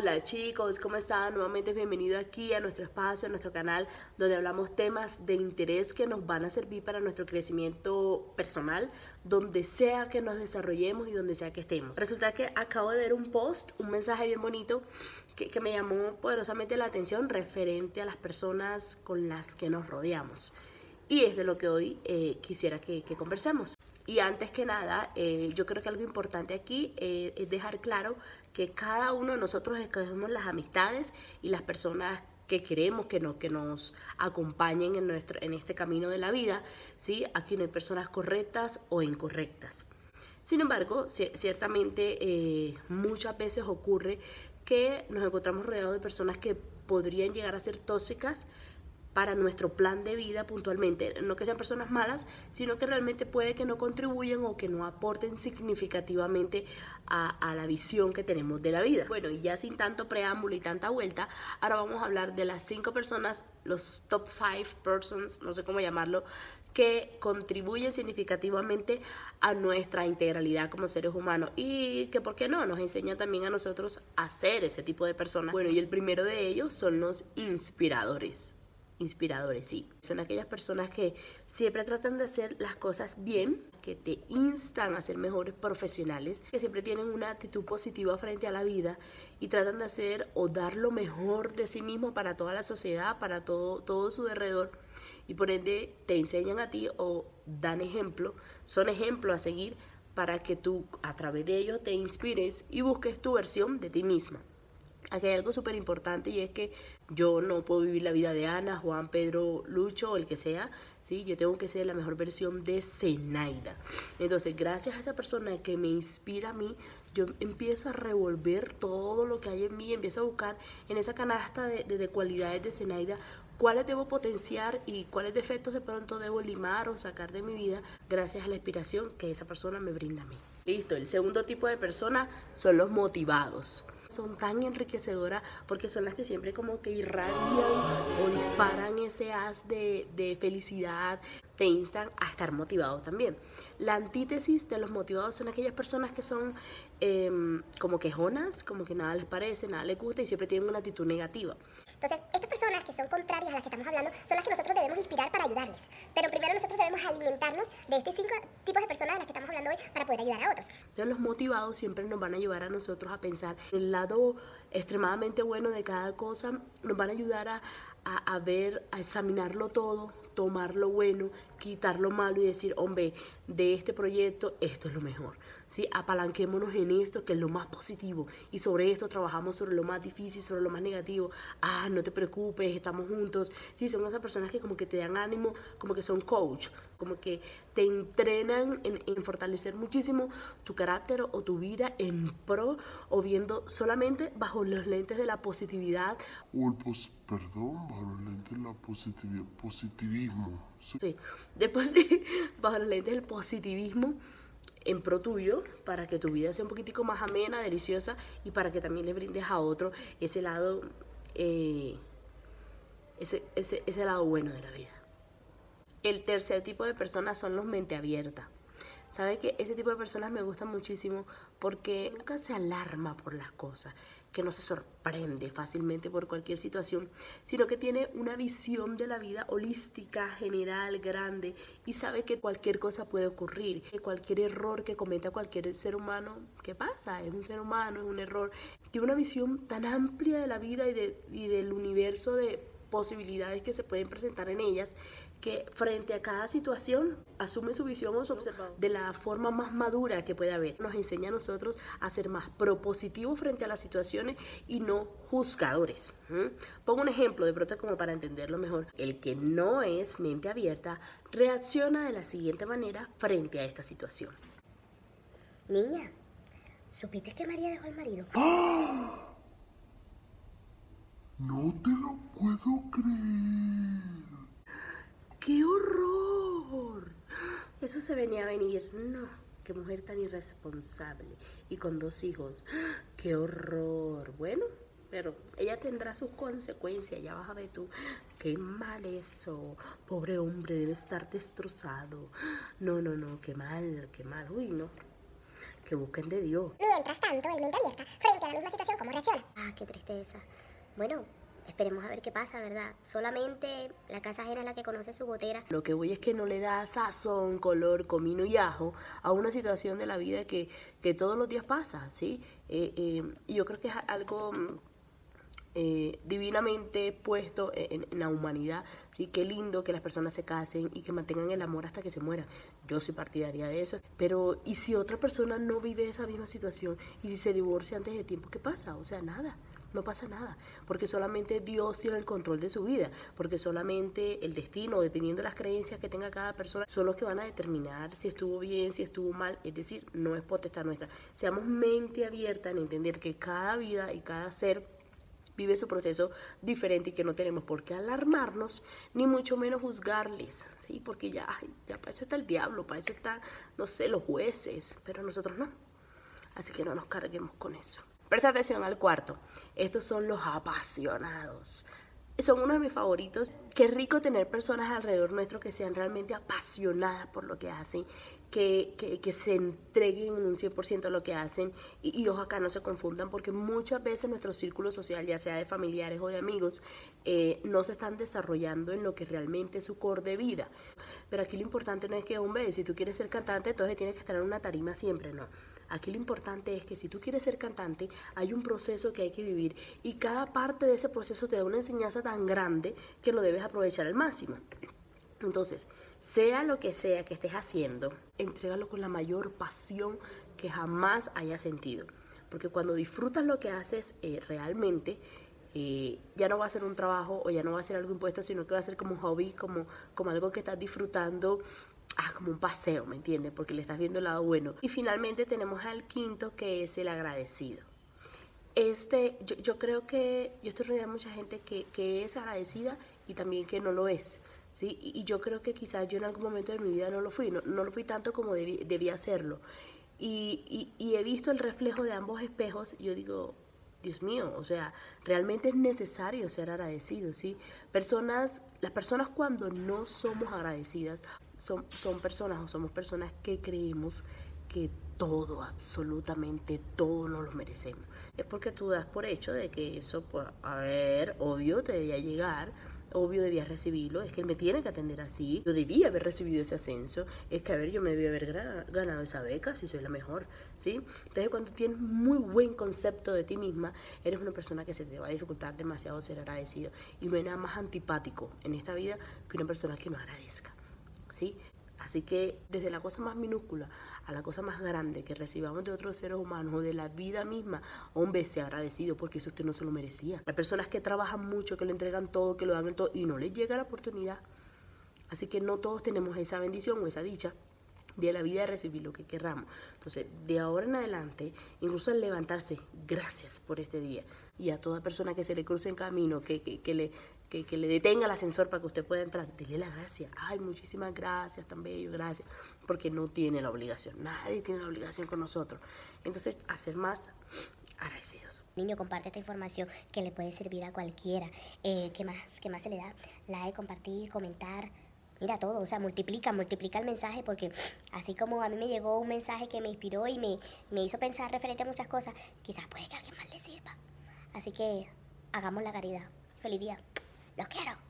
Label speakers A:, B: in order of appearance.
A: Hola chicos, ¿cómo están? Nuevamente bienvenido aquí a nuestro espacio, a nuestro canal, donde hablamos temas de interés que nos van a servir para nuestro crecimiento personal, donde sea que nos desarrollemos y donde sea que estemos. Resulta que acabo de ver un post, un mensaje bien bonito que, me llamó poderosamente la atención referente a las personas con las que nos rodeamos. Y es de lo que hoy eh, quisiera que, conversemos. Y antes que nada, eh, yo creo que algo importante aquí eh, es dejar claro que cada uno de nosotros escogemos las amistades y las personas que queremos que, no, que nos acompañen en, nuestro, en este camino de la vida. ¿sí? Aquí no hay personas correctas o incorrectas. Sin embargo, ciertamente muchas veces ocurre que nos encontramos rodeados de personas que podrían llegar a ser tóxicas, para nuestro plan de vida puntualmente. No que sean personas malas, sino que realmente puede que no contribuyan o que no aporten significativamente a, la visión que tenemos de la vida. Bueno, y ya sin tanto preámbulo y tanta vuelta, ahora vamos a hablar de las cinco personas, los top five persons, no sé cómo llamarlo, que contribuyen significativamente a nuestra integralidad como seres humanos y que, ¿por qué no?, nos enseña también a nosotros a ser ese tipo de personas. Bueno, y el primero de ellos son los inspiradores inspiradores, sí. Son aquellas personas que siempre tratan de hacer las cosas bien, que te instan a ser mejores profesionales, que siempre tienen una actitud positiva frente a la vida y tratan de hacer o dar lo mejor de sí mismo para toda la sociedad, para todo, todo su alrededor. Y por ende te enseñan a ti o dan ejemplo, son ejemplos a seguir para que tú a través de ellos te inspires y busques tu versión de ti misma. Aquí hay algo súper importante y es que yo no puedo vivir la vida de Ana, Juan, Pedro, Lucho o el que sea, ¿sí? Yo tengo que ser la mejor versión de Zenaida. Entonces, gracias a esa persona que me inspira a mí, yo empiezo a revolver todo lo que hay en mí, empiezo a buscar en esa canasta de, de cualidades de Zenaida cuáles debo potenciar y cuáles defectos de pronto debo limar o sacar de mi vida gracias a la inspiración que esa persona me brinda a mí. Listo, el segundo tipo de persona son los motivados son tan enriquecedoras porque son las que siempre como que irradian o disparan ese haz de, de felicidad, te instan a estar motivado también. La antítesis de los motivados son aquellas personas que son em, como quejonas, como que nada les parece, nada les gusta y siempre tienen una actitud negativa.
B: Entonces, estas personas que son contrarias a las que estamos hablando son las que nosotros debemos inspirar para ayudarles. Pero primero nosotros debemos alimentarnos de estos cinco tipos de personas de las que estamos hablando hoy para poder ayudar a otros.
A: Entonces, los motivados siempre nos van a ayudar a nosotros a pensar el lado extremadamente bueno de cada cosa, nos van a ayudar a, a ver, a examinarlo todo, tomar lo bueno, quitar lo malo y decir, hombre, de este proyecto esto es lo mejor. ¿sí? Apalanquémonos en esto, que es lo más positivo. Y sobre esto trabajamos sobre lo más difícil, sobre lo más negativo. Ah, no te preocupes, estamos juntos. Sí, son esas personas que como que te dan ánimo, como que son coach, como que te entrenan en, en fortalecer muchísimo tu carácter o tu vida en pro o viendo solamente bajo los lentes de la positividad.
C: O el perdón, bajo los lentes de la positivismo.
A: Sí, después bajo los lentes del positivismo en pro tuyo para que tu vida sea un poquitico más amena, deliciosa y para que también le brindes a otro ese lado, eh, ese, ese, ese lado bueno de la vida. El tercer tipo de personas son los mente abierta. ¿Sabe que ese tipo de personas me gustan muchísimo porque nunca se alarma por las cosas, que no se sorprende fácilmente por cualquier situación, sino que tiene una visión de la vida holística, general, grande y sabe que cualquier cosa puede ocurrir, que cualquier error que cometa cualquier ser humano, ¿qué pasa? Es un ser humano, es un error. Tiene una visión tan amplia de la vida y, de, y del universo de posibilidades que se pueden presentar en ellas, que frente a cada situación asume su visión o su observador de la forma más madura que puede haber. Nos enseña a nosotros a ser más propositivos frente a las situaciones y no juzgadores. Pongo un ejemplo de pronto como para entenderlo mejor. El que no es mente abierta reacciona de la siguiente manera frente a esta situación.
B: Niña, ¿supiste que María dejó al marido?
C: ¡Ah! No te lo puedo creer.
A: ¡Qué horror! Eso se venía a venir. No, qué mujer tan irresponsable. Y con dos hijos. ¡Qué horror! Bueno, pero ella tendrá sus consecuencias. Ya vas a ver tú. Qué mal eso. Pobre hombre, debe estar destrozado. No, no, no, qué mal, qué mal. Uy, no. que busquen de Dios.
B: Mientras tanto, el mente abierta, frente a la misma situación, ¿cómo reacciona?
D: Ah, qué tristeza. Bueno, esperemos a ver qué pasa, ¿verdad? Solamente la casa ajena es la que conoce su gotera.
A: Lo que voy es que no le da sazón, color, comino y ajo a una situación de la vida que, que todos los días pasa, ¿sí? Eh, eh, yo creo que es algo mm, eh, divinamente puesto en, la humanidad, ¿sí? Qué lindo que las personas se casen y que mantengan el amor hasta que se mueran. Yo soy partidaria de eso. Pero, ¿y si otra persona no vive esa misma situación? ¿Y si se divorcia antes de tiempo? ¿Qué pasa? O sea, nada no pasa nada, porque solamente Dios tiene el control de su vida, porque solamente el destino, dependiendo de las creencias que tenga cada persona, son los que van a determinar si estuvo bien, si estuvo mal, es decir, no es potestad nuestra. Seamos mente abierta en entender que cada vida y cada ser vive su proceso diferente y que no tenemos por qué alarmarnos, ni mucho menos juzgarles, ¿sí? Porque ya, ya para eso está el diablo, para eso está, no sé, los jueces, pero nosotros no. Así que no nos carguemos con eso. Presta atención al cuarto. Estos son los apasionados. Son uno de mis favoritos. Qué rico tener personas alrededor nuestro que sean realmente apasionadas por lo que hacen, que, que, se entreguen en un 100% a lo que hacen y, y ojo acá no se confundan porque muchas veces nuestro círculo social, ya sea de familiares o de amigos, eh, no se están desarrollando en lo que realmente es su core de vida. Pero aquí lo importante no es que, hombre, si tú quieres ser cantante, entonces tienes que estar en una tarima siempre, no. Aquí lo importante es que si tú quieres ser cantante, hay un proceso que hay que vivir y cada parte de ese proceso te da una enseñanza tan grande que lo debes aprovechar al máximo. Entonces, sea lo que sea que estés haciendo, entrégalo con la mayor pasión que jamás hayas sentido. Porque cuando disfrutas lo que haces eh, realmente, eh, ya no va a ser un trabajo o ya no va a ser algo impuesto, sino que va a ser como un hobby, como, como algo que estás disfrutando, ah, como un paseo, ¿me entiendes? Porque le estás viendo el lado bueno. Y finalmente tenemos al quinto, que es el agradecido. Este, yo, yo creo que yo estoy rodeada de mucha gente que, que es agradecida y también que no lo es. ¿sí? Y, y, yo creo que quizás yo en algún momento de mi vida no lo fui, no, no lo fui tanto como debí, debía hacerlo. Y, y, y, he visto el reflejo de ambos espejos, yo digo, Dios mío, o sea, realmente es necesario ser agradecido, ¿sí? Personas, las personas cuando no somos agradecidas son, son personas o somos personas que creemos que todo, absolutamente todo nos lo merecemos. Es porque tú das por hecho de que eso, pues, a ver, obvio, te debía llegar, obvio debía recibirlo, es que él me tiene que atender así, yo debía haber recibido ese ascenso, es que a ver, yo me debía haber ganado esa beca si soy la mejor, ¿sí? Entonces cuando tienes muy buen concepto de ti misma, eres una persona que se te va a dificultar demasiado ser agradecido y no hay nada más antipático en esta vida que una persona que no agradezca, ¿sí? Así que desde la cosa más minúscula a la cosa más grande que recibamos de otros seres humanos o de la vida misma, hombre, sea agradecido porque eso usted no se lo merecía. Hay personas que trabajan mucho, que le entregan todo, que lo dan todo y no les llega la oportunidad. Así que no todos tenemos esa bendición o esa dicha de la vida de recibir lo que querramos. Entonces, de ahora en adelante, incluso al levantarse, gracias por este día. Y a toda persona que se le cruce en camino, que, que, que le, que, que, le detenga el ascensor para que usted pueda entrar, dele la gracia. Ay, muchísimas gracias, tan bello, gracias. Porque no tiene la obligación, nadie tiene la obligación con nosotros. Entonces, hacer más agradecidos.
D: Niño, comparte esta información que le puede servir a cualquiera. Eh, ¿qué, más, ¿Qué más se le da? Like, compartir, comentar. Mira todo, o sea, multiplica, multiplica el mensaje porque así como a mí me llegó un mensaje que me inspiró y me, me hizo pensar referente a muchas cosas, quizás puede que a alguien más le sirva. Así que hagamos la caridad. Feliz día. Los quiero.